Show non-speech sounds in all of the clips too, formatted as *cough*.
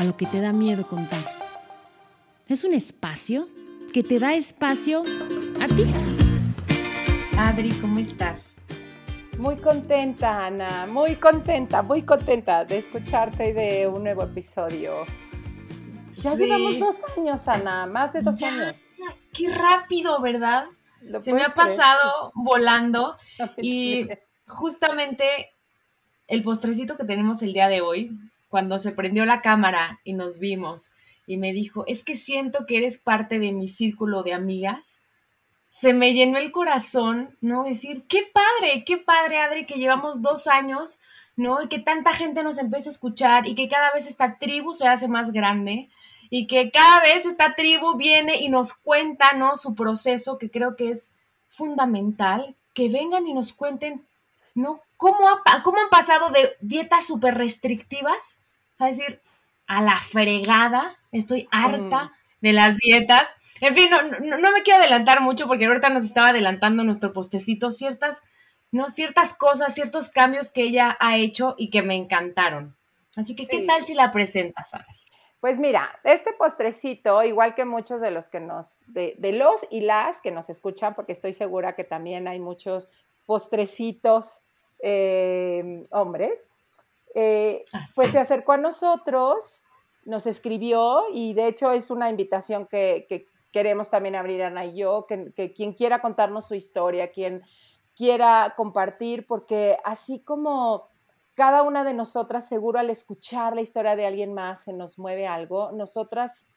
A lo que te da miedo contar. Es un espacio que te da espacio a ti. Adri, ¿cómo estás? Muy contenta, Ana, muy contenta, muy contenta de escucharte y de un nuevo episodio. Ya Sí. llevamos dos años, Ana, más de dos Ya, años. Qué rápido, ¿verdad? ¿Lo Se me ha creer? pasado volando *laughs* y justamente el postrecito que tenemos el día de hoy, cuando se prendió la cámara y nos vimos y me dijo, es que siento que eres parte de mi círculo de amigas, se me llenó el corazón, ¿no? Decir, qué padre, qué padre, Adri, que llevamos dos años, ¿no? Y que tanta gente nos empieza a escuchar y que cada vez esta tribu se hace más grande y que cada vez esta tribu viene y nos cuenta, ¿no? Su proceso, que creo que es fundamental, que vengan y nos cuenten, ¿no? ¿Cómo, ha cómo han pasado de dietas súper restrictivas a decir, a la fregada, estoy harta Mm. de las dietas. En fin, no, no, no me quiero adelantar mucho porque ahorita nos estaba adelantando nuestro postecito ciertas, ¿no? Ciertas cosas, ciertos cambios que ella ha hecho y que me encantaron. Así que, ¿qué tal si la presentas, Adri? Pues mira, este postrecito, igual que muchos de los que nos, de, de los y las que nos escuchan, porque estoy segura que también hay muchos postrecitos eh, hombres, eh, Ah, pues sí. se acercó a nosotros, nos escribió y de hecho es una invitación que, que queremos también abrir Ana y yo, que, que quien quiera contarnos su historia, quien quiera compartir, porque así como cada una de nosotras seguro al escuchar la historia de alguien más se nos mueve algo, nosotras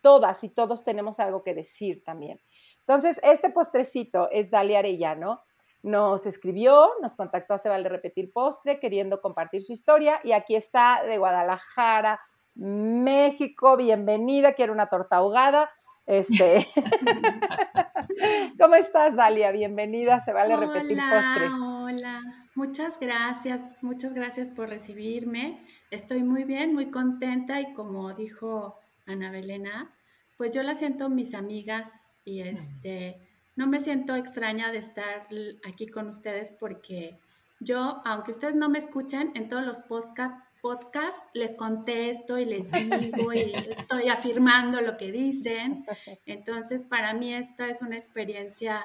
todas y todos tenemos algo que decir también. Entonces, este postrecito es Dalia Arellano. Nos escribió, nos contactó a Se Vale Repetir Postre, queriendo compartir su historia. Y aquí está de Guadalajara, México. Bienvenida, quiero una torta ahogada. Este. *laughs* *laughs* ¿Cómo estás, Dalia? Bienvenida, Se Vale Repetir Hola, Postre. Hola, muchas gracias, muchas gracias por recibirme. Estoy muy bien, muy contenta y como dijo Ana Belena, pues yo la siento mis amigas y este, no me siento extraña de estar aquí con ustedes porque yo, aunque ustedes no me escuchen, en todos los podcast, podcasts les contesto y les digo y *laughs* estoy afirmando lo que dicen. Entonces, para mí esta es una experiencia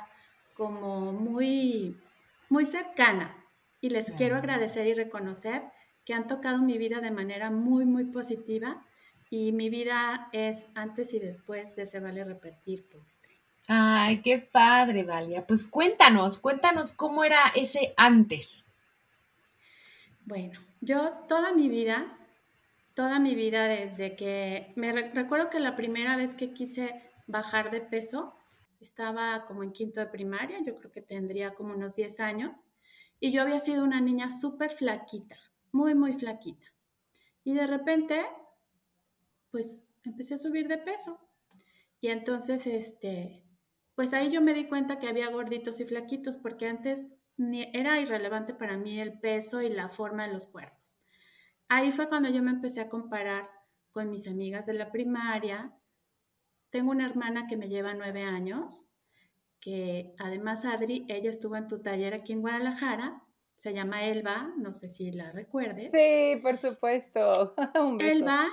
como muy, muy cercana y les quiero agradecer y reconocer que han tocado mi vida de manera muy, muy positiva y mi vida es antes y después de Se Vale Repetir Postre. Ay, qué padre, Dalia. Pues cuéntanos, cuéntanos cómo era ese antes. Bueno, yo toda mi vida, toda mi vida desde que me re- recuerdo que la primera vez que quise bajar de peso estaba como en quinto de primaria, yo creo que tendría como unos 10 años, y yo había sido una niña súper flaquita, muy, muy flaquita. Y de repente, pues empecé a subir de peso. Y entonces, este, pues ahí yo me di cuenta que había gorditos y flaquitos, porque antes ni- era irrelevante para mí el peso y la forma de los cuerpos. Ahí fue cuando yo me empecé a comparar con mis amigas de la primaria. Tengo una hermana que me lleva nueve años, que además Adri, ella estuvo en tu taller aquí en Guadalajara, se llama Elba, no sé si la recuerdes. Sí, por supuesto. *laughs* Un beso. Elba,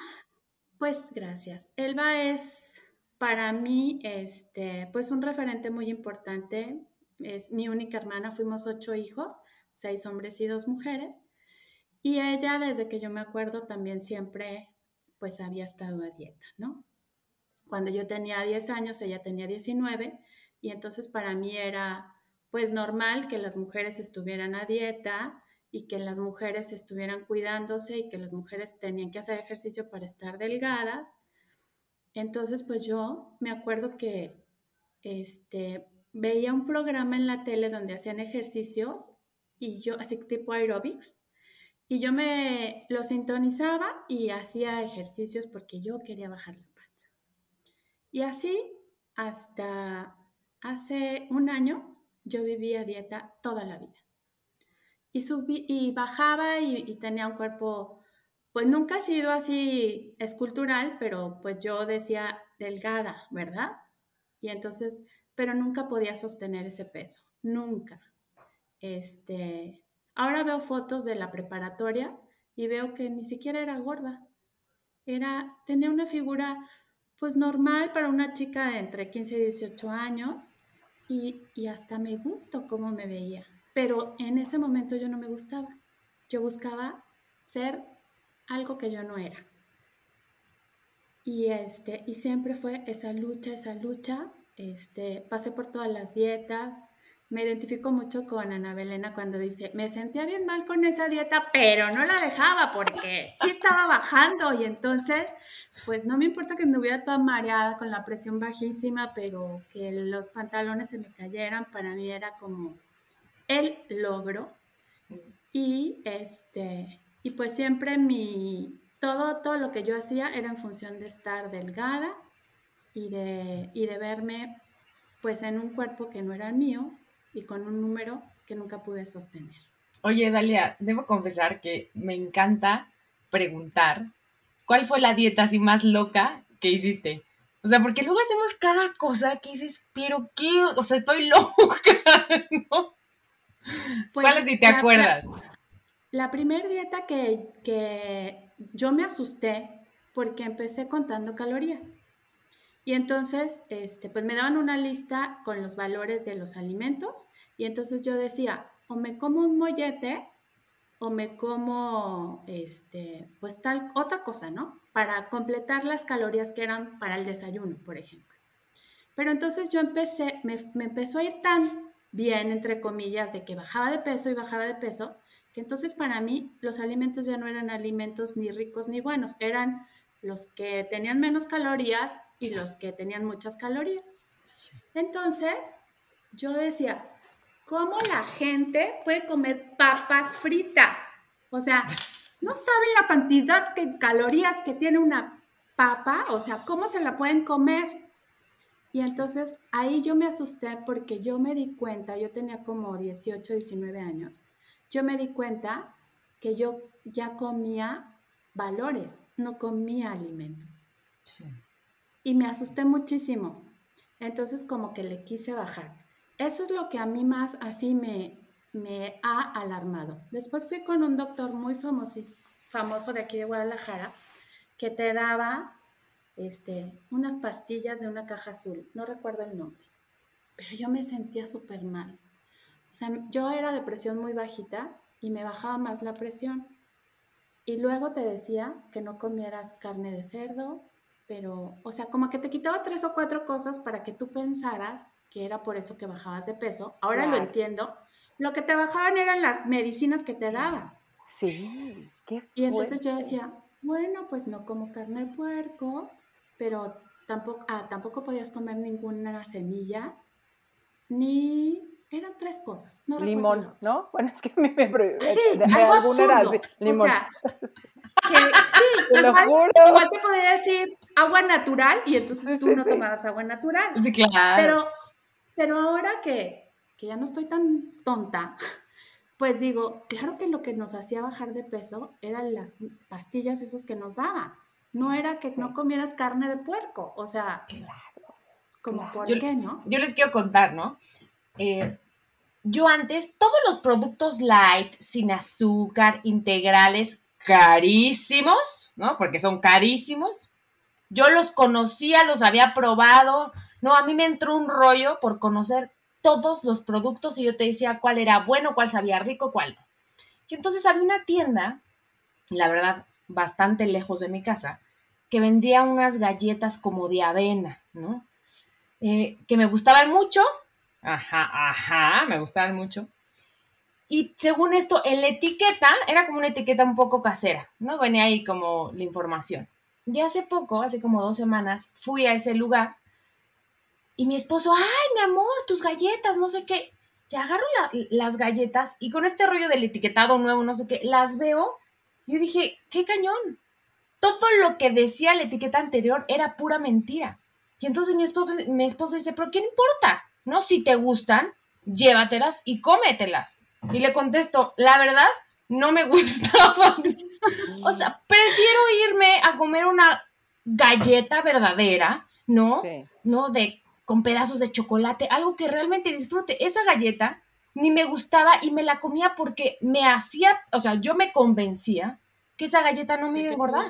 pues gracias. Elba es para mí, este, pues un referente muy importante. Es mi única hermana, fuimos ocho hijos, seis hombres y dos mujeres. Y ella, desde que yo me acuerdo, también siempre, pues había estado a dieta, ¿no? Cuando yo tenía 10 años, ella tenía 19, y entonces para mí era, pues normal que las mujeres estuvieran a dieta y que las mujeres estuvieran cuidándose y que las mujeres tenían que hacer ejercicio para estar delgadas. Entonces, pues yo me acuerdo que este, veía un programa en la tele donde hacían ejercicios y yo, así tipo aerobics, Y yo me lo sintonizaba y hacía ejercicios porque yo quería bajar la panza. Y así hasta hace un año yo vivía dieta toda la vida. Y, subí, y bajaba y, tenía un cuerpo, pues nunca ha sido así escultural, pero pues yo decía delgada, ¿verdad? Y entonces, pero nunca podía sostener ese peso, nunca. Este, ahora veo fotos de la preparatoria y veo que ni siquiera era gorda. Era, tenía una figura pues normal para una chica de entre 15 y 18 años y, y hasta me gustó cómo me veía. Pero en ese momento yo no me gustaba. Yo buscaba ser algo que yo no era. Y, este, y siempre fue esa lucha, esa lucha. Este, pasé por todas las dietas, me identifico mucho con Ana Belena cuando dice, me sentía bien mal con esa dieta, pero no la dejaba porque sí estaba bajando y entonces, pues no me importa que me hubiera toda mareada con la presión bajísima, pero que los pantalones se me cayeran, para mí era como el logro. Y este, y pues siempre mi, todo, todo lo que yo hacía era en función de estar delgada y de, y de verme pues en un cuerpo que no era el mío, y con un número que nunca pude sostener. Oye, Dalia, debo confesar que me encanta preguntar cuál fue la dieta así más loca que hiciste. O sea, porque luego hacemos cada cosa que dices, pero qué, o sea, estoy *laughs* loca, ¿no? Pues ¿Cuál si te acuerdas? La primera dieta que, que yo me asusté porque empecé contando calorías. Y entonces, este, pues me daban una lista con los valores de los alimentos y entonces yo decía, o me como un mollete o me como, este, pues tal, otra cosa, ¿no? Para completar las calorías que eran para el desayuno, por ejemplo. Pero entonces yo empecé, me, me empezó a ir tan bien, entre comillas, de que bajaba de peso y bajaba de peso, que entonces para mí los alimentos ya no eran alimentos ni ricos ni buenos, eran los que tenían menos calorías y los que tenían muchas calorías. Entonces, yo decía, ¿cómo la gente puede comer papas fritas? O sea, no saben la cantidad de calorías que tiene una papa, o sea, ¿cómo se la pueden comer? Y entonces ahí yo me asusté porque yo me di cuenta, yo tenía como 18, 19 años, yo me di cuenta que yo ya comía valores, no comía alimentos. Sí y me asusté muchísimo. Entonces como que le quise bajar. Eso es lo que a mí más así me, me ha alarmado. Después fui con un doctor muy famoso, famoso de aquí de Guadalajara que te daba este, unas pastillas de una caja azul. No recuerdo el nombre. Pero yo me sentía súper mal. O sea, yo era de presión muy bajita y me bajaba más la presión. Y luego te decía que no comieras carne de cerdo, pero, o sea, como que te quitaba tres o cuatro cosas para que tú pensaras que era por eso que bajabas de peso. Ahora lo entiendo. Lo que te bajaban eran las medicinas que te daban. Sí, qué Y entonces yo decía, bueno, pues no como carne de puerco, pero tampoco, ah, tampoco podías comer ninguna semilla, ni eran tres cosas. limón, ¿no? Bueno, es que a mí me. Ah, sí, de, algo era limón. O sea, que sí, *laughs* te igual, igual, te podría decir agua natural y entonces tú no tomabas agua natural. Sí, claro. Pero, pero ahora que, que ya no estoy tan tonta, *laughs* pues digo, claro que lo que nos hacía bajar de peso eran las pastillas esas que nos daban. No era que no comieras carne de puerco, o sea, claro, como por qué, ¿no? Yo les quiero contar, ¿no? Eh, yo antes, todos los productos light, sin azúcar, integrales, carísimos, ¿no? Porque son carísimos. Yo los conocía, los había probado. No, a mí me entró un rollo por conocer todos los productos y yo te decía cuál era bueno, cuál sabía rico, cuál no. Y entonces había una tienda, la verdad, bastante lejos de mi casa, que vendía unas galletas como de avena, ¿no? Eh, que me gustaban mucho. Ajá, ajá, me gustaban mucho. Y según esto, en la etiqueta, era como una etiqueta un poco casera, ¿no? Venía ahí como la información. Y hace poco, hace como dos semanas, fui a ese lugar y mi esposo, ay, mi amor, tus galletas, no sé qué. que agarro las galletas y con este rollo del etiquetado nuevo, no sé qué, las veo. Yo dije, qué cañón. Todo lo que decía la etiqueta anterior era pura mentira. Y entonces mi esposo, mi esposo dice, pero ¿qué importa? ¿No? Si te gustan, llévatelas y cómetelas. Y le contesto, la verdad, no me *laughs* gustaban. o sea, prefiero irme a comer una galleta verdadera, ¿no? ¿No? De con pedazos de chocolate, algo que realmente disfrute. Esa galleta ni me gustaba y me la comía porque me hacía, o sea, yo me convencía que esa galleta no me iba a engordar.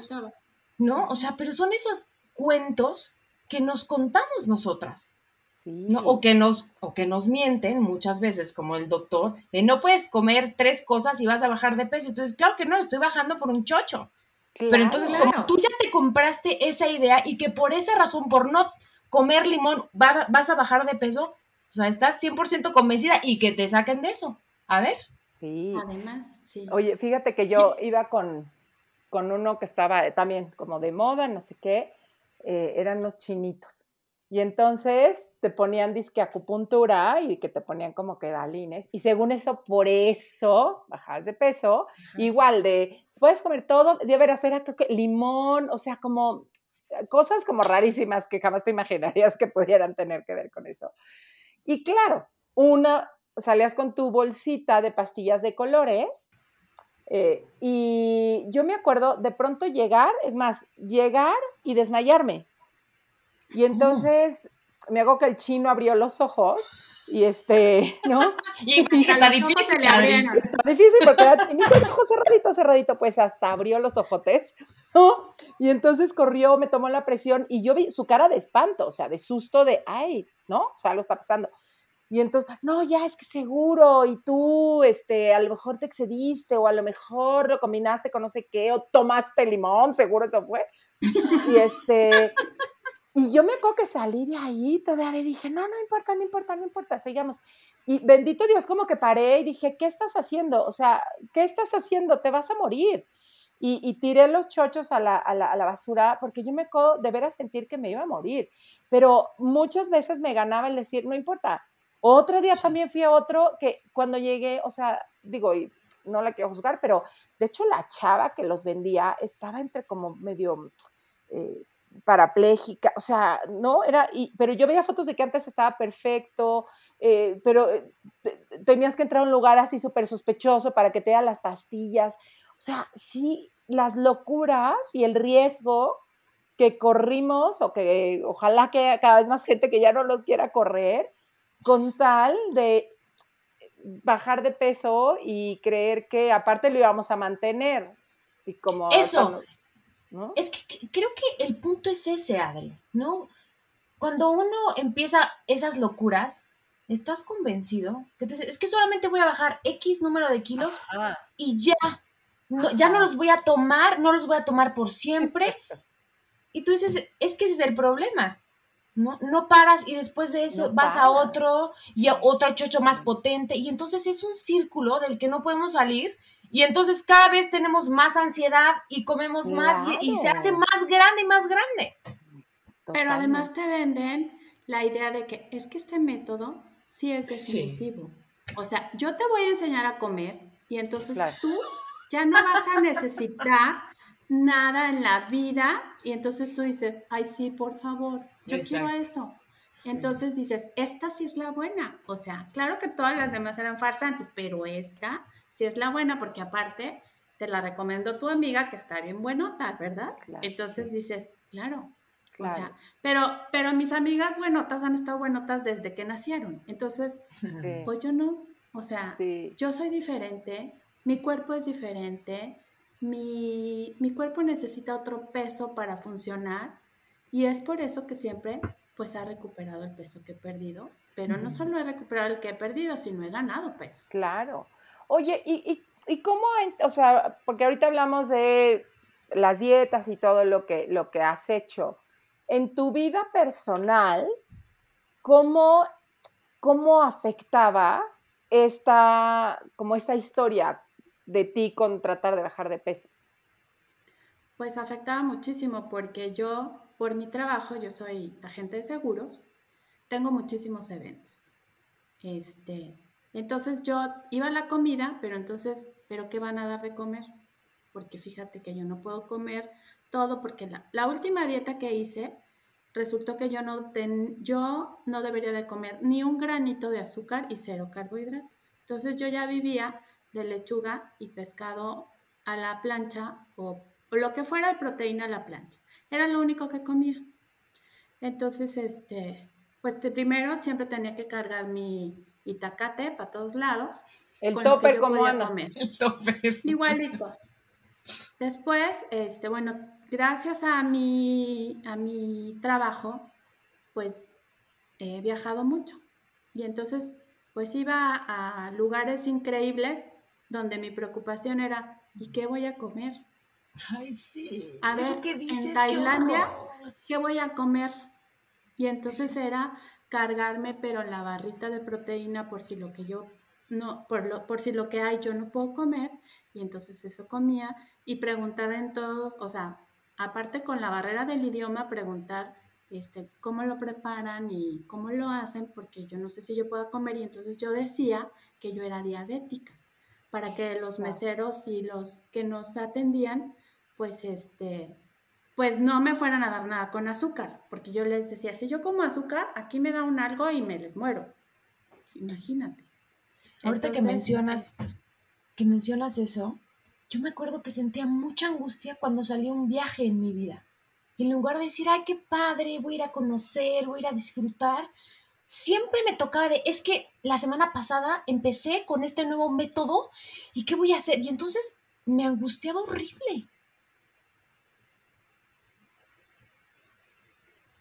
¿No? O sea, pero son esos cuentos que nos contamos nosotras. ¿No? O, que nos, o que nos mienten muchas veces, como el doctor, de no puedes comer tres cosas y vas a bajar de peso. Entonces, claro que no, estoy bajando por un chocho. Pero entonces, como tú ya te compraste esa idea y que por esa razón, por no comer limón, vas a bajar de peso, o sea, estás 100% convencida y que te saquen de eso. A ver. Sí. Además, sí. Oye, fíjate que yo iba con, con uno que estaba también como de moda, no sé qué, eh, eran los chinitos. Y entonces te ponían disque acupuntura y que te ponían como que balines. Y según eso, por eso bajas de peso. Igual de, puedes comer todo, de veras era creo que limón, o sea, como cosas como rarísimas que jamás te imaginarías que pudieran tener que ver con eso. Y claro, una, salías con tu bolsita de pastillas de colores eh, y yo me acuerdo de pronto llegar, es más, llegar y desmayarme. Y entonces me hago que el chino abrió los ojos y este, ¿no? *laughs* y, está difícil, Está difícil porque era chinito, el ojo cerradito, cerradito, pues hasta abrió los ojotes, ¿no? Y entonces corrió, me tomó la presión y yo vi su cara de espanto, o sea, de susto de, ay, ¿no? O sea, lo está pasando. Y entonces, no, ya es que seguro, y tú, este, a lo mejor te excediste, o a lo mejor lo combinaste con no sé qué, o tomaste limón, seguro eso fue. Y este, y yo me acuerdo que salí de ahí todavía dije, no, no importa, no importa, no importa, sigamos. Y bendito Dios, como que paré y dije, ¿qué estás haciendo? O sea, ¿qué estás haciendo? Te vas a morir. Y, tiré los chochos a la, a, la, a la, basura porque yo me acuerdo de veras sentir que me iba a morir. Pero muchas veces me ganaba el decir, no importa. Otro día también fui a otro que cuando llegué, o sea, digo, y no la quiero juzgar, pero de hecho la chava que los vendía estaba entre como medio... Eh, parapléjica, o sea, ¿no? Era, y, pero yo veía fotos de que antes estaba perfecto, eh, pero eh, tenías que entrar a un lugar así súper sospechoso para que te den las pastillas. O sea, sí, las locuras y el riesgo que corrimos, o que ojalá que cada vez más gente que ya no los quiera correr, con tal de bajar de peso y creer que aparte lo íbamos a mantener. Y como eso, es que creo que el punto es ese, Adri, ¿no? Cuando uno empieza esas locuras, estás convencido que entonces es que solamente voy a bajar X número de kilos y ya, no, ya no los voy a tomar, no los voy a tomar por siempre. Y tú dices, es que ese es el problema, ¿no? No paras y después de eso vas a otro y a otro chocho más potente y entonces es un círculo del que no podemos salir y entonces cada vez tenemos más ansiedad y comemos más y, se hace más grande y más grande. Pero además te venden la idea de que es que este método sí es definitivo. O sea, yo te voy a enseñar a comer y entonces tú ya no vas a necesitar nada en la vida y entonces tú dices, ay sí, por favor, yo quiero eso. Entonces dices, esta sí es la buena. O sea, claro que todas las demás eran farsantes, pero esta si es la buena, porque aparte te la recomiendo tu amiga que está bien buenota, ¿verdad? Entonces dices, claro. O sea, pero, pero mis amigas buenotas han estado buenotas desde que nacieron. Entonces, pues yo no. O sea, yo soy diferente, mi cuerpo es diferente, mi, mi, cuerpo necesita otro peso para funcionar y es por eso que siempre pues ha recuperado el peso que he perdido, pero no solo he recuperado el que he perdido, sino he ganado peso. Claro. Oye, ¿y, y, cómo, o sea, porque ahorita hablamos de las dietas y todo lo que, lo que has hecho. En tu vida personal, ¿cómo, cómo afectaba esta, como esta historia de ti con tratar de bajar de peso? Pues afectaba muchísimo porque yo, por mi trabajo, yo soy agente de seguros, tengo muchísimos eventos. Este, Entonces yo iba a la comida, pero entonces, ¿pero qué van a dar de comer? Porque fíjate que yo no puedo comer todo, porque la, última dieta que hice, resultó que yo no, ten, yo no debería de comer ni un granito de azúcar y cero carbohidratos. Entonces yo ya vivía de lechuga y pescado a la plancha o, lo que fuera de proteína a la plancha. Era lo único que comía. Entonces, este, pues primero siempre tenía que cargar mi itacate para todos lados. El topper como Ana. Comer. El topper. Igualito. Después, este, bueno, gracias a mi, a mi trabajo, pues he viajado mucho. Y entonces, pues iba a lugares increíbles donde mi preocupación era, ¿y qué voy a comer? Ay, sí. A ver, en Tailandia, ¿qué voy a comer? Y entonces era cargarme, pero la barrita de proteína por si lo que yo no, por, lo, por si lo que hay yo no puedo comer, y entonces eso comía, y preguntar en todos, o sea, aparte con la barrera del idioma, preguntar este, cómo lo preparan y cómo lo hacen, porque yo no sé si yo puedo comer, y entonces yo decía que yo era diabética, para que los meseros y los que nos atendían, pues este, pues no me fueran a dar nada con azúcar, porque yo les decía, si yo como azúcar, aquí me da un algo y me les muero. Imagínate. Ahorita que mencionas, que mencionas eso, yo me acuerdo que sentía mucha angustia cuando salía un viaje en mi vida. Y en lugar de decir, ay, qué padre, voy a ir a conocer, voy a ir a disfrutar, siempre me tocaba de, es que la semana pasada empecé con este nuevo método y qué voy a hacer. Y entonces me angustiaba horrible.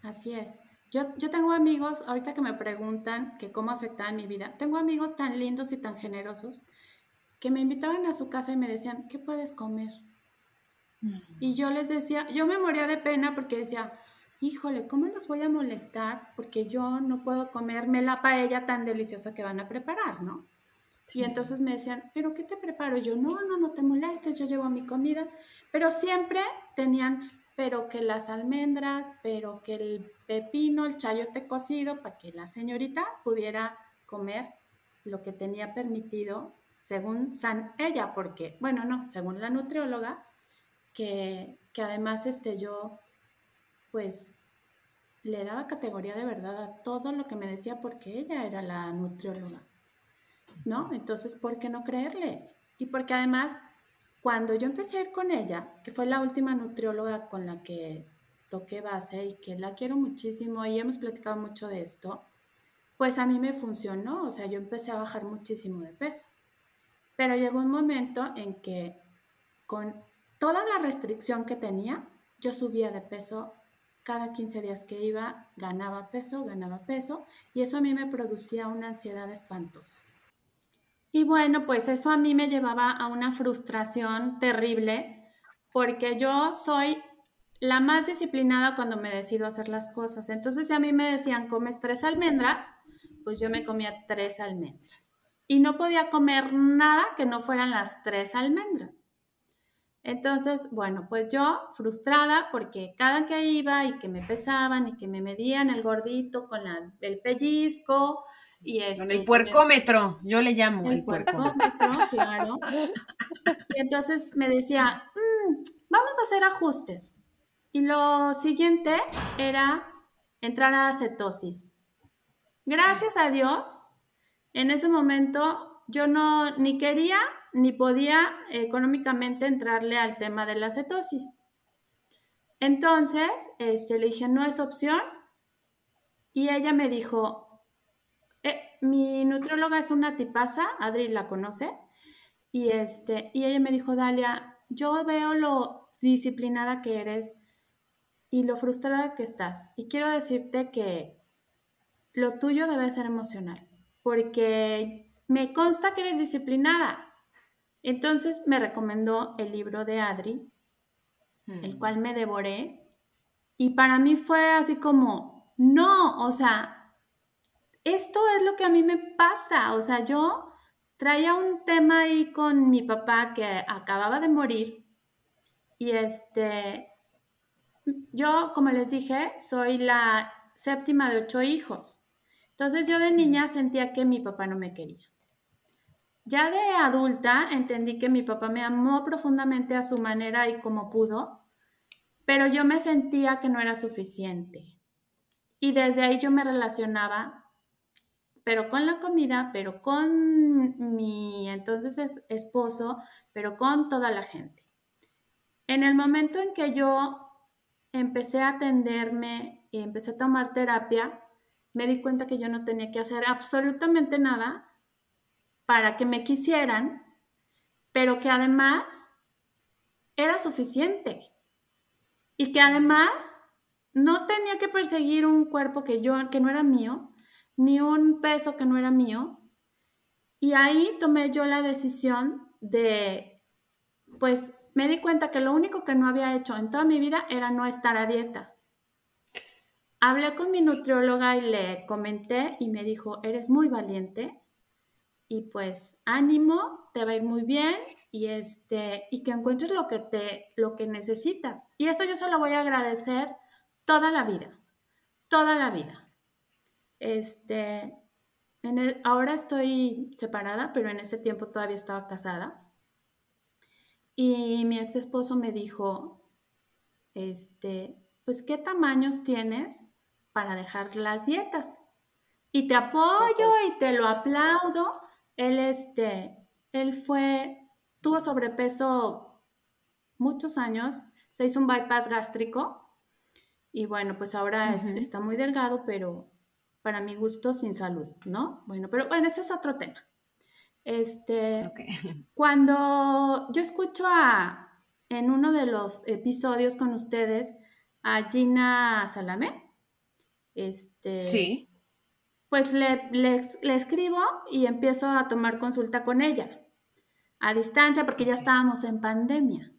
Así es. Yo, yo tengo amigos, ahorita que me preguntan que cómo afectaba mi vida, tengo amigos tan lindos y tan generosos que me invitaban a su casa y me decían, ¿qué puedes comer? Y yo les decía, yo me moría de pena porque decía, híjole, ¿cómo los voy a molestar? Porque yo no puedo comerme la paella tan deliciosa que van a preparar, ¿no? Y entonces me decían, ¿pero qué te preparo? Y yo, no, no, no te molestes, yo llevo mi comida. Pero siempre tenían pero que las almendras, pero que el pepino, el chayote cocido, para que la señorita pudiera comer lo que tenía permitido, según San ella, porque, bueno, no, según la nutrióloga, que, que además este, yo, pues, le daba categoría de verdad a todo lo que me decía porque ella era la nutrióloga, ¿no? Entonces, ¿por qué no creerle? Y porque además cuando yo empecé a ir con ella, que fue la última nutrióloga con la que toqué base y que la quiero muchísimo y hemos platicado mucho de esto, pues a mí me funcionó, o sea, yo empecé a bajar muchísimo de peso. Pero llegó un momento en que con toda la restricción que tenía, yo subía de peso cada 15 días que iba, ganaba peso, ganaba peso, y eso a mí me producía una ansiedad espantosa. Y bueno, pues eso a mí me llevaba a una frustración terrible porque yo soy la más disciplinada cuando me decido hacer las cosas. Entonces, si a mí me decían, comes tres almendras, pues yo me comía tres almendras. Y no podía comer nada que no fueran las tres almendras. Entonces, bueno, pues yo frustrada porque cada que iba y que me pesaban y que me medían el gordito con el pellizco, y este, el puercómetro, yo le llamo el, puercómetro, claro. Y entonces me decía, mm, vamos a hacer ajustes. Y lo siguiente era entrar a cetosis. Gracias a Dios, en ese momento yo no ni quería ni podía económicamente entrarle al tema de la cetosis. Entonces, este, le dije, no es opción. Y ella me dijo, mi nutrióloga es una tipaza, Adri la conoce, y, este, y ella me dijo, Dalia, yo veo lo disciplinada que eres y lo frustrada que estás. Y quiero decirte que lo tuyo debe ser emocional, porque me consta que eres disciplinada. Entonces me recomendó el libro de Adri, el mm. cual me devoré, y para mí fue así como, no, o sea, esto es lo que a mí me pasa. O sea, yo traía un tema ahí con mi papá que acababa de morir y este, yo, como les dije, soy la séptima de ocho hijos. Entonces yo de niña sentía que mi papá no me quería. ya de adulta entendí que mi papá me amó profundamente a su manera y como pudo, pero yo me sentía que no era suficiente. Y desde ahí yo me relacionaba, pero con la comida, pero con mi entonces esposo, pero con toda la gente. En el momento en que yo empecé a atenderme y empecé a tomar terapia, me di cuenta que yo no tenía que hacer absolutamente nada para que me quisieran, pero que además era suficiente y que además no tenía que perseguir un cuerpo que yo que no era mío, ni un peso que no era mío. Y ahí tomé yo la decisión de pues me di cuenta que lo único que no había hecho en toda mi vida era no estar a dieta. Hablé con mi nutrióloga y le comenté y me dijo, "Eres muy valiente y pues ánimo, te va a ir muy bien y este y que encuentres lo que te lo que necesitas. Y eso yo se lo voy a agradecer toda la vida. Toda la vida. Este ahora estoy separada, pero en ese tiempo todavía estaba casada. Y mi ex esposo me dijo, este, pues, ¿qué tamaños tienes para dejar las dietas? Y te apoyo y te lo aplaudo, él, este, él fue, tuvo sobrepeso muchos años, se hizo un bypass gástrico. Y bueno, pues ahora está muy delgado, pero para mi gusto sin salud, ¿no? Bueno, pero bueno, ese es otro tema. Este, cuando yo escucho a, en uno de los episodios con ustedes, a Gina Salame, este, sí pues le, le, escribo y empiezo a tomar consulta con ella a distancia porque ya estábamos en pandemia.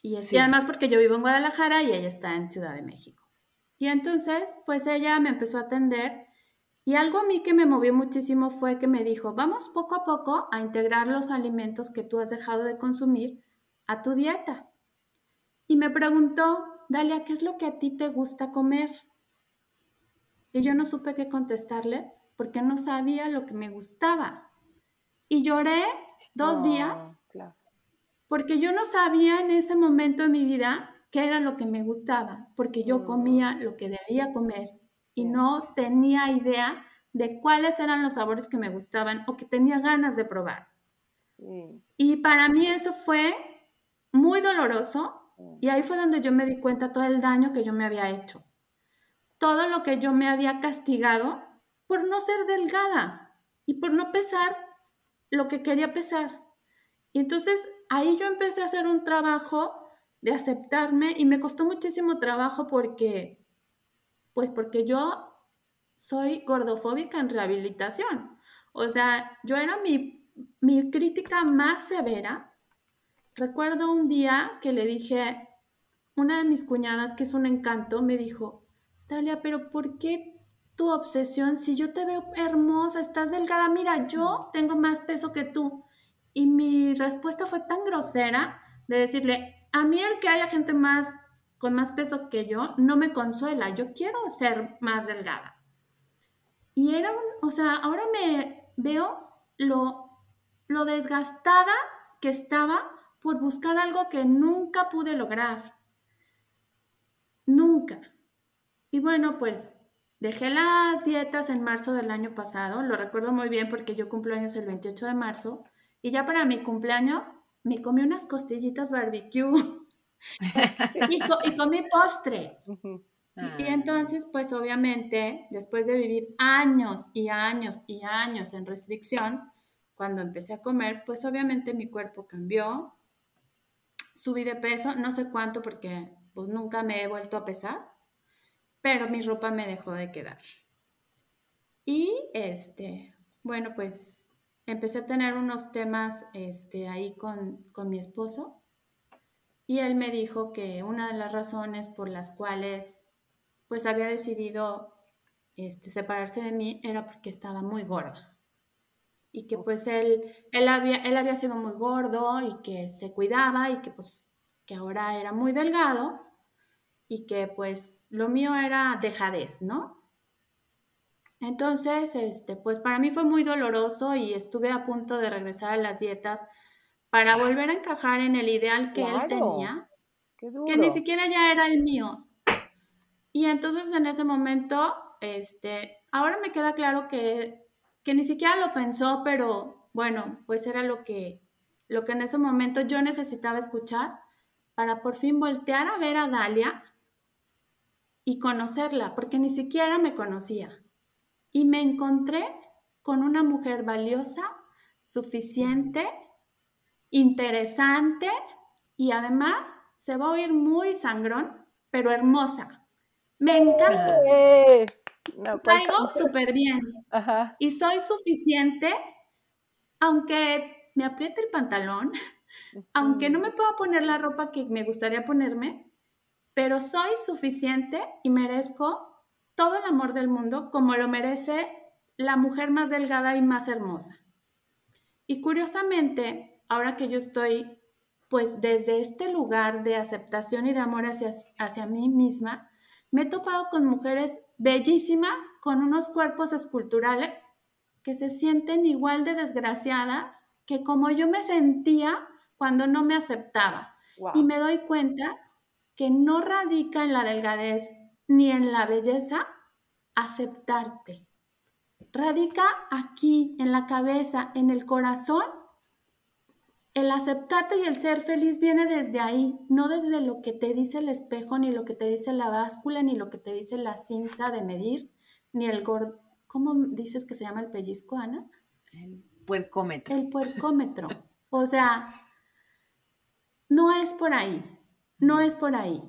Y, además porque yo vivo en Guadalajara y ella está en Ciudad de México. Y entonces, pues ella me empezó a atender y algo a mí que me movió muchísimo fue que me dijo, vamos poco a poco a integrar los alimentos que tú has dejado de consumir a tu dieta. Y me preguntó, Dalia, ¿qué es lo que a ti te gusta comer? Y yo no supe qué contestarle porque no sabía lo que me gustaba. Y lloré dos días porque yo no sabía en ese momento de mi vida qué era lo que me gustaba, porque yo comía lo que debía comer y no tenía idea de cuáles eran los sabores que me gustaban o que tenía ganas de probar. Y para mí eso fue muy doloroso y ahí fue donde yo me di cuenta todo el daño que yo me había hecho. Todo lo que yo me había castigado por no ser delgada y por no pesar lo que quería pesar. Y entonces ahí yo empecé a hacer un trabajo de aceptarme y me costó muchísimo trabajo porque, pues porque yo soy gordofóbica en rehabilitación. O sea, yo era mi, mi crítica más severa. Recuerdo un día que le dije, una de mis cuñadas, que es un encanto, me dijo, Dalia, pero ¿por qué tu obsesión? Si yo te veo hermosa, estás delgada, mira, yo tengo más peso que tú. Y mi respuesta fue tan grosera de decirle, a mí el que haya gente más con más peso que yo no me consuela, yo quiero ser más delgada. Y era un, o sea, ahora me veo lo, lo desgastada que estaba por buscar algo que nunca pude lograr. Nunca. Y bueno, pues dejé las dietas en marzo del año pasado, lo recuerdo muy bien porque yo cumplo años el 28 de marzo y ya para mi cumpleaños me comí unas costillitas barbecue *laughs* y, comí postre. Y ah. entonces, pues obviamente, después de vivir años y años y años en restricción, cuando empecé a comer, pues obviamente mi cuerpo cambió, subí de peso, no sé cuánto porque pues nunca me he vuelto a pesar, pero mi ropa me dejó de quedar. Y este, bueno, pues empecé a tener unos temas este, ahí con, mi esposo y él me dijo que una de las razones por las cuales pues había decidido este, separarse de mí era porque estaba muy gorda y que pues él, él, había, él había sido muy gordo y que se cuidaba y que pues que ahora era muy delgado y que pues lo mío era dejadez, ¿no? Entonces, este, pues para mí fue muy doloroso y estuve a punto de regresar a las dietas para volver a encajar en el ideal que él tenía, que ni siquiera ya era el mío. Y entonces en ese momento, este, ahora me queda claro que, que ni siquiera lo pensó, pero bueno, pues era lo que, lo que en ese momento yo necesitaba escuchar para por fin voltear a ver a Dalia y conocerla, porque ni siquiera me conocía. Y me encontré con una mujer valiosa, suficiente, interesante y además se va a oír muy sangrón, pero hermosa. Me encanta. ¡Eh! Caigo súper bien. Y soy suficiente, aunque me apriete el pantalón, aunque no me pueda poner la ropa que me gustaría ponerme, pero soy suficiente y merezco todo el amor del mundo como lo merece la mujer más delgada y más hermosa. Y curiosamente, ahora que yo estoy pues desde este lugar de aceptación y de amor hacia, hacia mí misma, me he topado con mujeres bellísimas, con unos cuerpos esculturales que se sienten igual de desgraciadas que como yo me sentía cuando no me aceptaba. Y me doy cuenta que no radica en la delgadez ni en la belleza aceptarte. Radica aquí, en la cabeza, en el corazón. El aceptarte y el ser feliz viene desde ahí, no desde lo que te dice el espejo, ni lo que te dice la báscula, ni lo que te dice la cinta de medir, ni el gordo. ¿Cómo dices que se llama el pellizco, Ana? El puercómetro. El puercómetro. O sea, no es por ahí, no es por ahí.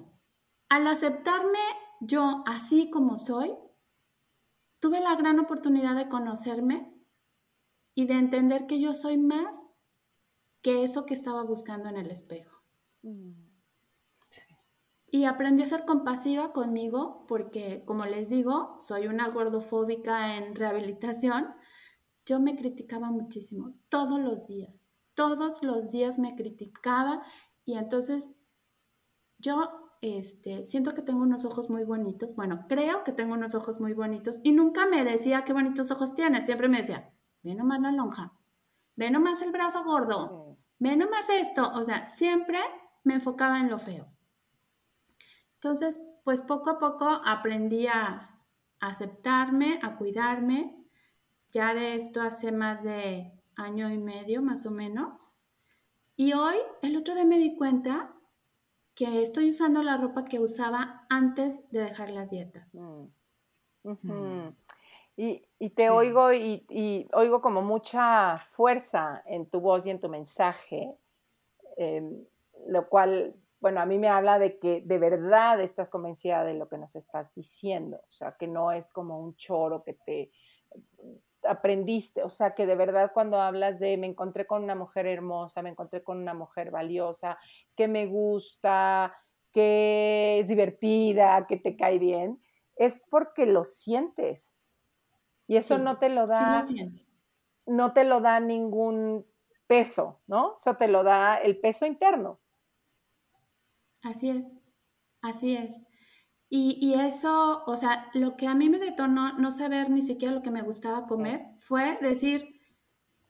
Al aceptarme yo así como soy, tuve la gran oportunidad de conocerme y de entender que yo soy más que eso que estaba buscando en el espejo. Mm. Y aprendí a ser compasiva conmigo porque, como les digo, soy una gordofóbica en rehabilitación. Yo me criticaba muchísimo, todos los días, todos los días me criticaba y entonces yo este, siento que tengo unos ojos muy bonitos. Bueno, creo que tengo unos ojos muy bonitos. Y nunca me decía qué bonitos ojos tienes. Siempre me decía, ve nomás la lonja, ve nomás el brazo gordo, ve nomás esto. O sea, siempre me enfocaba en lo feo. Entonces, pues poco a poco aprendí a aceptarme, a cuidarme. Ya de esto hace más de año y medio, más o menos. Y hoy, el otro día me di cuenta que estoy usando la ropa que usaba antes de dejar las dietas. Mm. Mm. Y, te oigo y, oigo como mucha fuerza en tu voz y en tu mensaje, em, lo cual, bueno, a mí me habla de que de verdad estás convencida de lo que nos estás diciendo, o sea, que no es como un choro que te aprendiste, o sea, que de verdad cuando hablas de me encontré con una mujer hermosa, me encontré con una mujer valiosa, que me gusta, que es divertida, que te cae bien, es porque lo sientes. Y eso no te lo da, no te lo da ningún peso, ¿no? Eso te lo da el peso interno. Así es, así es. Y, eso, o sea, lo que a mí me detonó no saber ni siquiera lo que me gustaba comer fue decir,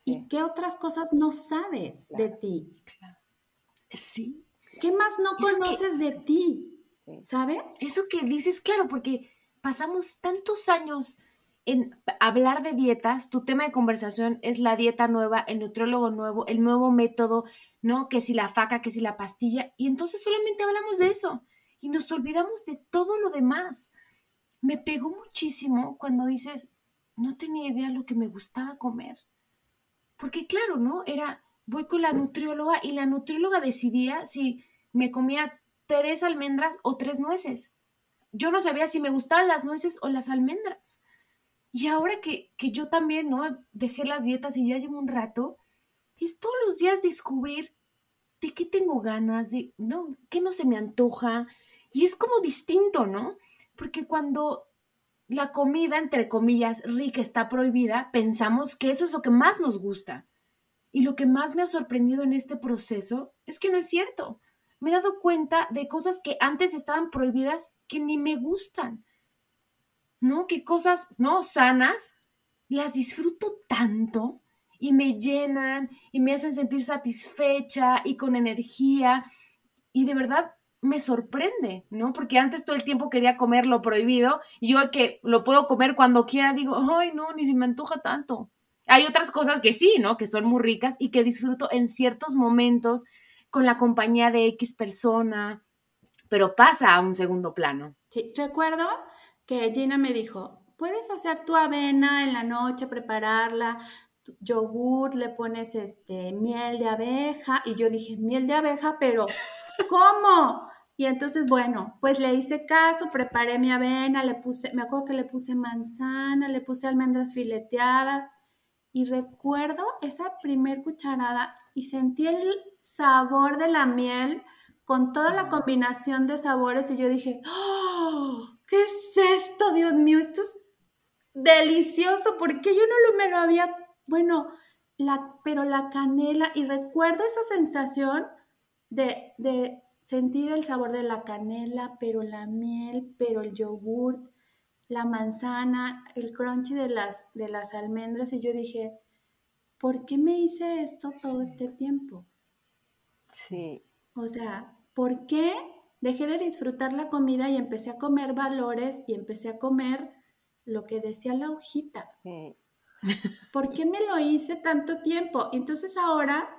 ¿y qué otras cosas no sabes de ti? Sí. ¿Qué más no conoces de ti? ¿Sabes? Eso que dices, claro, porque pasamos tantos años en hablar de dietas, tu tema de conversación es la dieta nueva, el nutriólogo nuevo, el nuevo método, ¿no? Que si la faca, que si la pastilla, y entonces solamente hablamos de eso y nos olvidamos de todo lo demás. Me pegó muchísimo cuando dices, no tenía idea lo que me gustaba comer. Porque claro, ¿no? Era, voy con la nutrióloga y la nutrióloga decidía si me comía tres almendras o tres nueces. Yo no sabía si me gustaban las nueces o las almendras. Y ahora que, que yo también, ¿no? Dejé las dietas y ya llevo un rato, es todos los días descubrir de qué tengo ganas, de, ¿no? ¿Qué no se me antoja? Y es como distinto, ¿no? Porque cuando la comida, entre comillas, rica está prohibida, pensamos que eso es lo que más nos gusta. Y lo que más me ha sorprendido en este proceso es que no es cierto. Me he dado cuenta de cosas que antes estaban prohibidas que ni me gustan. ¿no? Que cosas, ¿no? Sanas, las disfruto tanto y me llenan y me hacen sentir satisfecha y con energía. Y de verdad me sorprende, ¿no? Porque antes todo el tiempo quería comer lo prohibido y yo que lo puedo comer cuando quiera digo, ay, no, ni si me antoja tanto. Hay otras cosas que sí, ¿no? Que son muy ricas y que disfruto en ciertos momentos con la compañía de X persona, pero pasa a un segundo plano. Sí, recuerdo que Gina me dijo, puedes hacer tu avena en la noche, prepararla, yogur, le pones este miel de abeja y yo dije, miel de abeja, pero ¿cómo? Y entonces, bueno, pues le hice caso, preparé mi avena, le puse, me acuerdo que le puse manzana, le puse almendras fileteadas y recuerdo esa primer cucharada y sentí el sabor de la miel con toda la combinación de sabores y yo dije, ¡Oh! ¿qué es esto, Dios mío? Esto es delicioso, porque yo no lo, me lo había, bueno, la, pero la canela, y recuerdo esa sensación de, de sentir el sabor de la canela, pero la miel, pero el yogur, la manzana, el crunchy de las, de las almendras, y yo dije, ¿por qué me hice esto todo este tiempo? Sí. O sea, ¿por qué dejé de disfrutar la comida y empecé a comer valores y empecé a comer lo que decía la hojita? Sí. ¿Por qué me lo hice tanto tiempo? Entonces ahora,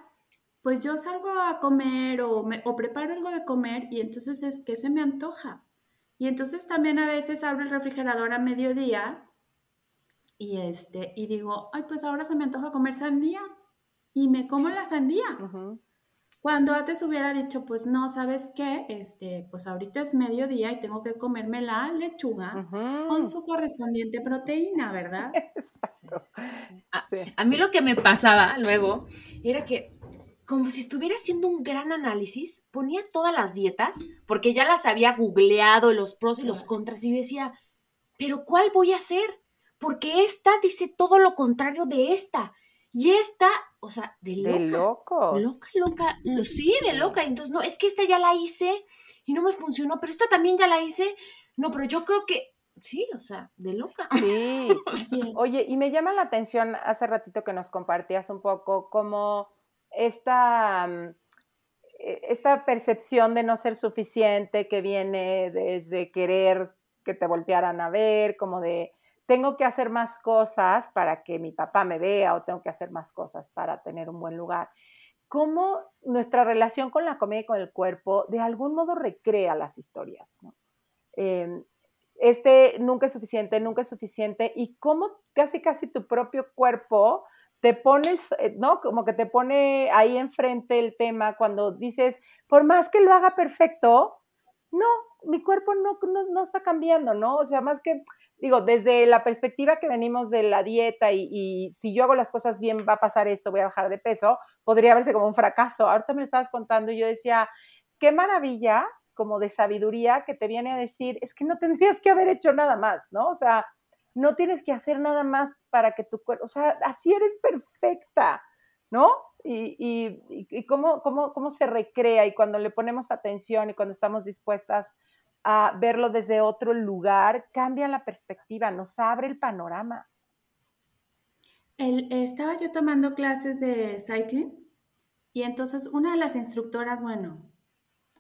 pues yo salgo a comer o, me, o preparo algo de comer y entonces es que se me antoja. Y entonces también a veces abro el refrigerador a mediodía y, este, y digo, ay, pues ahora se me antoja comer sandía. Y me como la sandía. Cuando antes hubiera dicho, pues no, ¿sabes qué? Este, pues ahorita es mediodía y tengo que comerme la lechuga con su correspondiente proteína, ¿verdad? *laughs* Exacto. A, a, mí lo que me pasaba luego era que como si estuviera haciendo un gran análisis, ponía todas las dietas, porque ya las había googleado, los pros y los contras, y yo decía, pero ¿cuál voy a hacer? Porque esta dice todo lo contrario de esta. Y esta, o sea, de loca. De loco. Loca, loca. Sí, de loca. Entonces, no, es que esta ya la hice y no me funcionó, pero esta también ya la hice. No, pero yo creo que sí, o sea, de loca. Sí. *laughs* Oye, y me llama la atención hace ratito que nos compartías un poco cómo esta, e, esta percepción de no ser suficiente que viene desde querer que te voltearan a ver, como de tengo que hacer más cosas para que mi papá me vea o tengo que hacer más cosas para tener un buen lugar. ¿Cómo nuestra relación con la comida y con el cuerpo de algún modo recrea las historias? Eh, este nunca es suficiente, nunca es suficiente y cómo casi casi tu propio cuerpo te pones, eh, ¿no? Como que te pone ahí enfrente el tema cuando dices, por más que lo haga perfecto, no, mi cuerpo no, no, no está cambiando, ¿no? O sea, más que digo, desde la perspectiva que venimos de la dieta y, si yo hago las cosas bien va a pasar esto, voy a bajar de peso, podría verse como un fracaso. Ahorita me lo estabas contando y yo decía, qué maravilla como de sabiduría que te viene a decir, es que no tendrías que haber hecho nada más, ¿no? O sea, no tienes que hacer nada más para que tu cuerpo, o sea, así eres perfecta, ¿no? Y, cómo, cómo, cómo se recrea y cuando le ponemos atención y cuando estamos dispuestas a verlo desde otro lugar, cambia la perspectiva, nos abre el panorama. Estaba yo tomando clases de cycling y entonces una de las instructoras, bueno,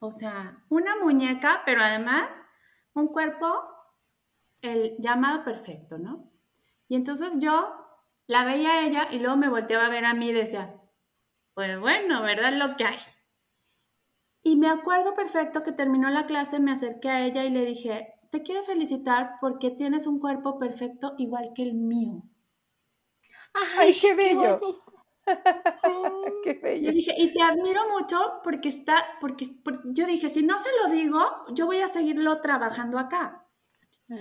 o sea, una muñeca, pero además un cuerpo, el llamado perfecto, ¿no? Y entonces yo la veía a ella y luego me volteaba a ver a mí y decía, pues bueno, ¿verdad? Lo que hay. Y me acuerdo perfecto que terminó la clase, me acerqué a ella y le dije, te quiero felicitar porque tienes un cuerpo perfecto igual que el mío. ¡Ay, qué bello! *laughs* qué bello. Y dije, y te admiro mucho porque está, porque, yo dije, si no se lo digo, yo voy a seguirlo trabajando acá.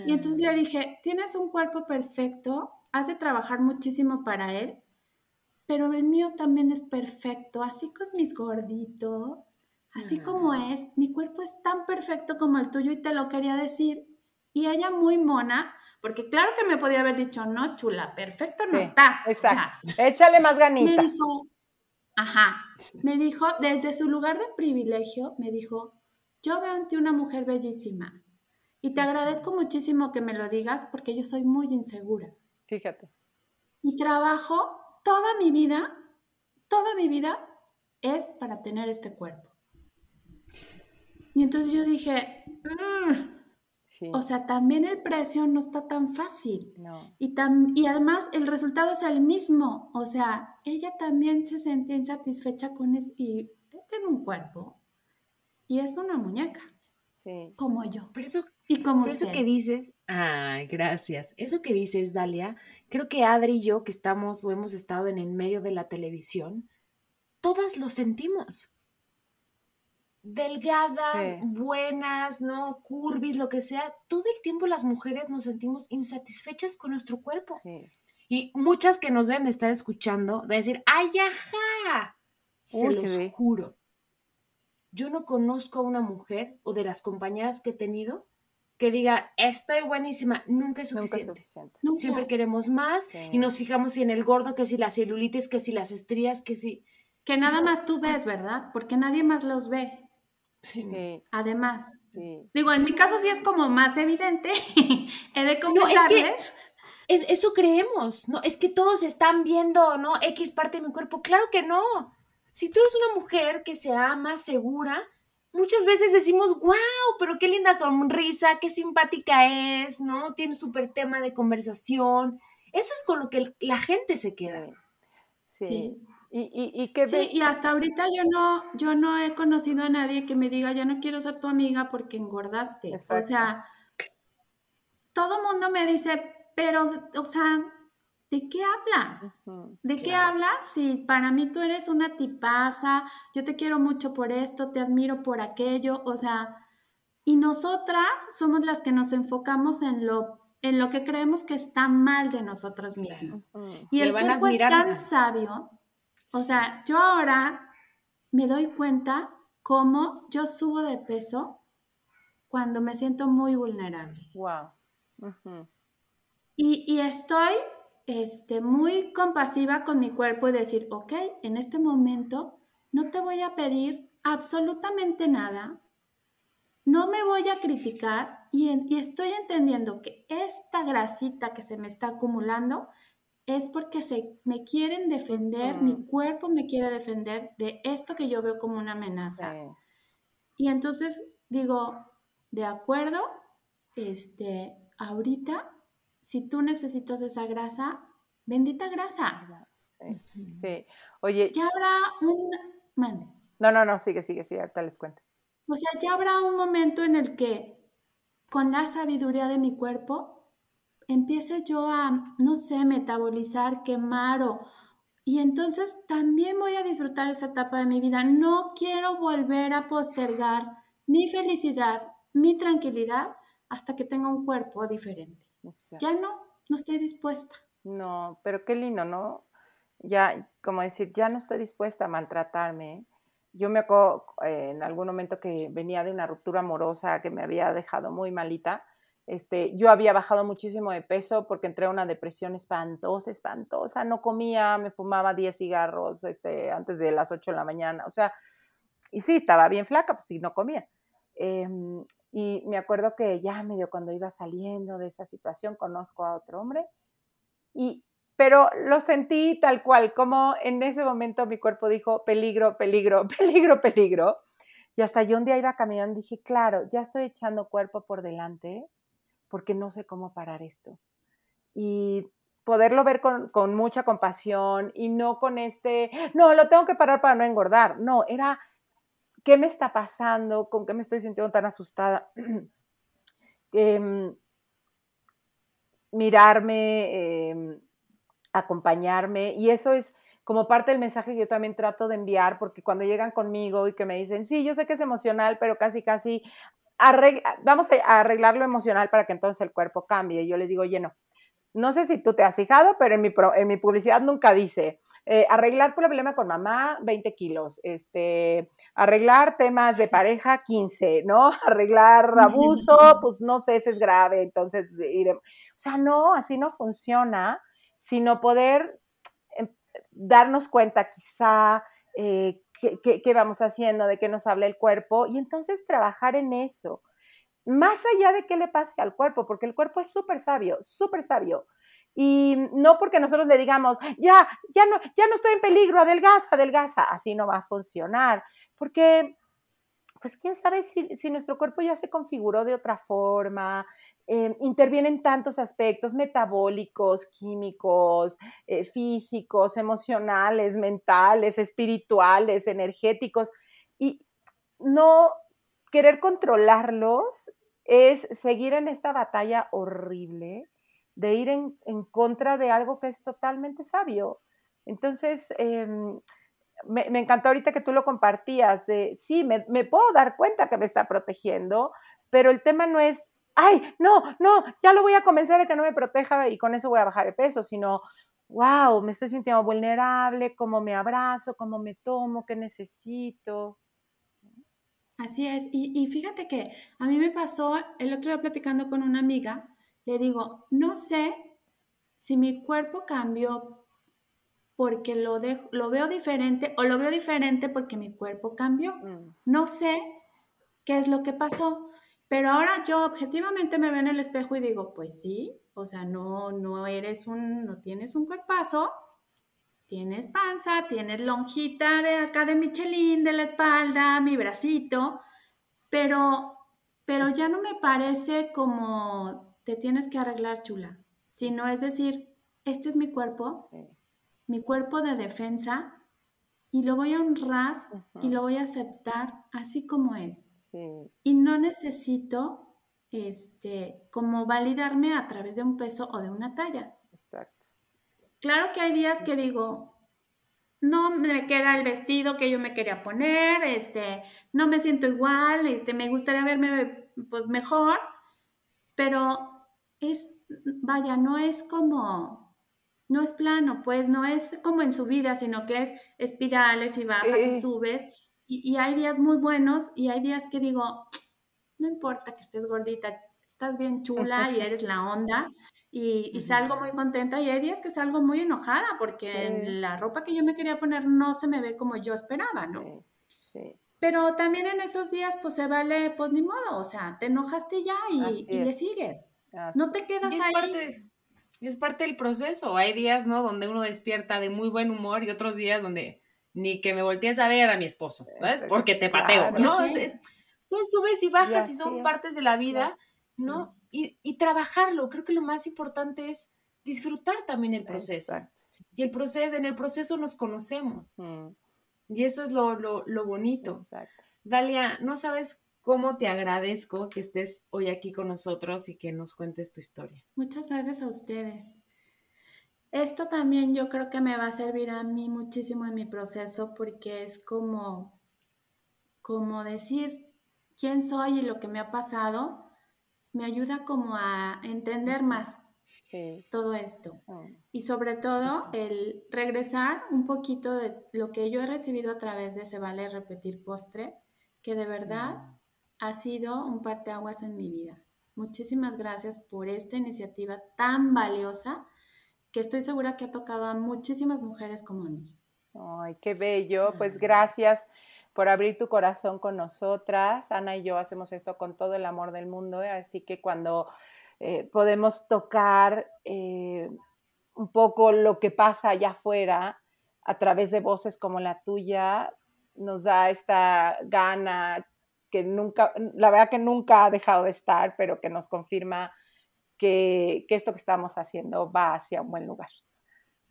Y entonces le dije, tienes un cuerpo perfecto, has de trabajar muchísimo para él, pero el mío también es perfecto, así con mis gorditos, Así como es, mi cuerpo es tan perfecto como el tuyo y te lo quería decir. Y ella muy mona, porque claro que me podía haber dicho, no, chula, perfecto no está. Exacto. Échale más ganitas. Me dijo, ajá, me dijo, desde su lugar de privilegio, me dijo, yo veo ante una mujer bellísima. Y te agradezco muchísimo que me lo digas porque yo soy muy insegura. Fíjate. Mi trabajo, toda mi vida, toda mi vida es para tener este cuerpo. Y entonces yo dije, o sea, también el precio no está tan fácil. Y, y además el resultado es el mismo. O sea, ella también se sentía insatisfecha con eso y tiene un cuerpo. Y es una muñeca. Sí. Como yo. Pero eso, y como eso que dices, ay, gracias. Eso que dices, Dalia, creo que Adri y yo, que estamos o hemos estado en el medio de la televisión, todas lo sentimos delgadas, buenas, ¿no? Curvis, lo que sea, todo el tiempo las mujeres nos sentimos insatisfechas con nuestro cuerpo. Y muchas que nos deben de estar escuchando, de decir, ¡ay, ajá! Se los juro. Yo no conozco a una mujer o de las compañeras que he tenido que diga, estoy buenísima, nunca es suficiente. Siempre queremos más y nos fijamos si en el gordo, que si la celulitis, que si las estrías, que si... Que nada más tú ves, ¿verdad? Porque nadie más los ve. Sí. Además. Digo, en mi caso sí es como más evidente. *laughs* He de comentarles. es eso creemos, ¿no? Es que todos están viendo, ¿no? X parte de mi cuerpo. Claro que no. Si tú eres una mujer que se ama, segura, muchas veces decimos, wow, pero qué linda sonrisa, qué simpática es, ¿no? Tiene súper tema de conversación. Eso es con lo que la gente se queda. sí. Y, y, y sí, y hasta ahorita yo no, yo no he conocido a nadie que me diga, ya no quiero ser tu amiga porque engordaste. O sea, todo mundo me dice, pero, o sea, ¿de qué hablas? ¿De qué hablas? Si para mí tú eres una tipaza, yo te quiero mucho por esto, te admiro por aquello, o sea, y nosotras somos las que nos enfocamos en lo en lo que creemos que está mal de nosotros mismos. Y el cuerpo es tan sabio o sea, yo ahora me doy cuenta cómo yo subo de peso cuando me siento muy vulnerable. Wow. y, estoy este, muy compasiva con mi cuerpo y decir, ok, en este momento no te voy a pedir absolutamente nada, no me voy a criticar y, y estoy entendiendo que esta grasita que se me está acumulando es porque se, me quieren defender, mi cuerpo me quiere defender de esto que yo veo como una amenaza. Y entonces digo, de acuerdo, este, ahorita, si tú necesitas esa grasa, bendita grasa. Sí, Oye. Ya habrá un... Mande. No, no, no, sigue, sigue, sigue, ahorita les cuento. O sea, ya habrá un momento en el que con la sabiduría de mi cuerpo empiece yo a, no sé, metabolizar, quemar o... Y entonces también voy a disfrutar esa etapa de mi vida. No quiero volver a postergar mi felicidad, mi tranquilidad, hasta que tenga un cuerpo diferente. Ya no, no estoy dispuesta. No, pero qué lindo, ¿no? Ya, como decir, ya no estoy dispuesta a maltratarme. Yo me acuerdo eh, en algún momento que venía de una ruptura amorosa que me había dejado muy malita este, yo había bajado muchísimo de peso porque entré a una depresión espantosa, espantosa. No comía, me fumaba 10 cigarros este, antes de las 8 de la mañana. O sea, y sí, estaba bien flaca, pues sí, no comía. Em, y me acuerdo que ya medio cuando iba saliendo de esa situación, conozco a otro hombre. Y, pero lo sentí tal cual, como en ese momento mi cuerpo dijo, peligro, peligro, *laughs* peligro, peligro. Y hasta yo un día iba caminando y dije, claro, ya estoy echando cuerpo por delante porque no sé cómo parar esto. Y poderlo ver con, mucha compasión y no con este, no, lo tengo que parar para no engordar. No, era, ¿qué me está pasando? ¿Con qué me estoy sintiendo tan asustada? *clears throat* Em, mirarme, em, acompañarme. Y eso es como parte del mensaje que yo también trato de enviar, porque cuando llegan conmigo y que me dicen, sí, yo sé que es emocional, pero casi, casi vamos a arreglar lo emocional para que entonces el cuerpo cambie. Y yo les digo, oye, no, no sé si tú te has fijado, pero en mi, en mi publicidad nunca dice, eh, arreglar problema con mamá, 20 kilos, este, arreglar temas de pareja, 15, ¿no? *laughs* Arreglar abuso, pues no sé, ese es grave, entonces, o sea, no, así no funciona, sino poder em, darnos cuenta quizá eh, qué, vamos haciendo, de qué nos habla el cuerpo, y entonces trabajar en eso. más allá de qué le pase al cuerpo, porque el cuerpo es súper sabio, súper sabio. Y no porque nosotros le digamos, ya, ya no, ya no estoy en peligro, adelgaza, adelgaza, así no va a funcionar, porque pues quién sabe si, nuestro cuerpo ya se configuró de otra forma, eh, intervienen tantos aspectos metabólicos, químicos, eh, físicos, emocionales, mentales, espirituales, energéticos, y no querer controlarlos es seguir en esta batalla horrible de ir en, contra de algo que es totalmente sabio. Entonces, em, me, encantó ahorita que tú lo compartías, de sí, me, puedo dar cuenta que me está protegiendo, pero el tema no es, ay, no, no, ya lo voy a convencer de que no me proteja y con eso voy a bajar de peso, sino, wow, me estoy sintiendo vulnerable, cómo me abrazo, cómo me tomo, qué necesito. Así es, y, y fíjate que a mí me pasó el otro día platicando con una amiga, le digo, no sé si mi cuerpo cambió porque lo, lo veo diferente o lo veo diferente porque mi cuerpo cambió. Mm. No sé qué es lo que pasó, pero ahora yo objetivamente me veo en el espejo y digo, pues sí, o sea, no, no eres un, no tienes un cuerpazo, tienes panza, tienes lonjita de acá de Michelin, de la espalda, mi bracito, pero, pero ya no me parece como te tienes que arreglar chula, sino es decir, este es mi cuerpo, mi cuerpo de defensa y lo voy a honrar y lo voy a aceptar así como es. Y no necesito este, como validarme a través de un peso o de una talla. Exacto. Claro que hay días que digo, no me queda el vestido que yo me quería poner, este, no me siento igual, este, me gustaría verme pues, mejor, pero es, vaya, no es como no es plano, pues no es como en su vida, sino que es espirales y bajas y subes. Y, hay días muy buenos y hay días que digo, *tsk* no importa que estés gordita, estás bien chula y eres la onda. Y, salgo muy contenta y hay días que salgo muy enojada porque la ropa que yo me quería poner no se me ve como yo esperaba, ¿no? Pero también en esos días pues se vale, pues ni modo, o sea, te enojaste ya y, le sigues. No te quedas ahí es parte del proceso. Hay días, ¿no? Donde uno despierta de muy buen humor y otros días donde ni que me voltees a ver a mi esposo, ¿sabes? Porque te pateo, ¿no? Son subes y bajas y, son partes de la vida, ¿no? Y, y, trabajarlo. Creo que lo más importante es disfrutar también el proceso. Y el proceso, en el proceso nos conocemos. Y eso es lo, lo, lo bonito. Dalia, no sabes cómo te agradezco que estés hoy aquí con nosotros y que nos cuentes tu historia. Muchas gracias a ustedes. Esto también yo creo que me va a servir a mí muchísimo en mi proceso porque es como, como decir quién soy y lo que me ha pasado, me ayuda como a entender más todo esto. Ah. Y sobre todo el regresar un poquito de lo que yo he recibido a través de ese vale repetir postre, que de verdad ha sido un parteaguas en mi vida. Muchísimas gracias por esta iniciativa tan valiosa que estoy segura que ha tocado a muchísimas mujeres como a mí. Ay, qué bello. Pues gracias por abrir tu corazón con nosotras. Ana y yo hacemos esto con todo el amor del mundo, ¿eh? así que cuando eh, podemos tocar eh, un poco lo que pasa allá afuera a través de voces como la tuya, nos da esta gana, que nunca, la verdad que nunca ha dejado de estar, pero que nos confirma que, esto que estamos haciendo va hacia un buen lugar.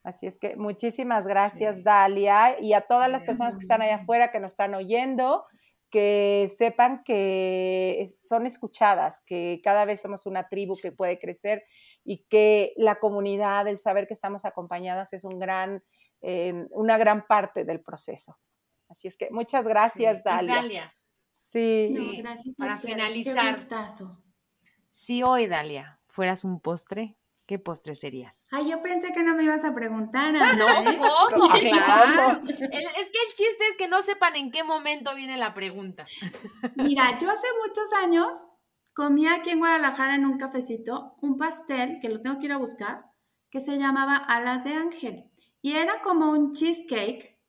Así es que muchísimas gracias, Dalia, y a todas las personas que están allá afuera, que nos están oyendo, que sepan que son escuchadas, que cada vez somos una tribu que puede crecer y que la comunidad, el saber que estamos acompañadas es un gran, eh, una gran parte del proceso. Así es que muchas gracias, Dalia. Sí. gracias Para finalizar. Si hoy, Dalia, fueras un postre, ¿qué postre serías? Ay, yo pensé que no me ibas a preguntar. No, no, *laughs* claro. *laughs* es que el chiste es que no sepan en qué momento viene la pregunta. Mira, yo hace muchos años comí aquí en Guadalajara en un cafecito un pastel, que lo tengo que ir a buscar, que se llamaba Alas de Ángel. Y era como un cheesecake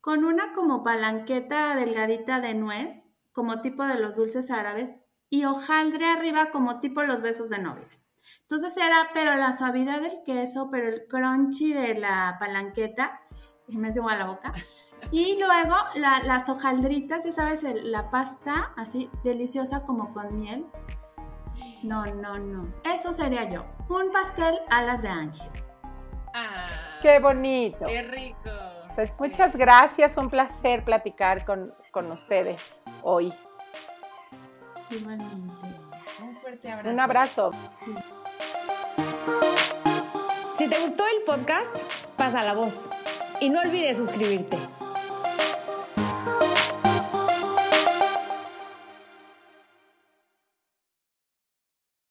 con una como palanqueta delgadita de nuez como tipo de los dulces árabes, y hojaldre arriba como tipo los besos de novia. Entonces era, pero la suavidad del queso, pero el crunchy de la palanqueta, y me hace a la boca. *laughs* Y luego las hojaldritas, ya sabes, la pasta así deliciosa como con miel. No, no, no. Eso sería yo. Un pastel alas de ángel. Ah, qué bonito. Qué rico. Pues muchas gracias, un placer platicar con, con ustedes hoy. Un fuerte abrazo. Un abrazo. Si te gustó el podcast, pasa la voz. Y no olvides suscribirte.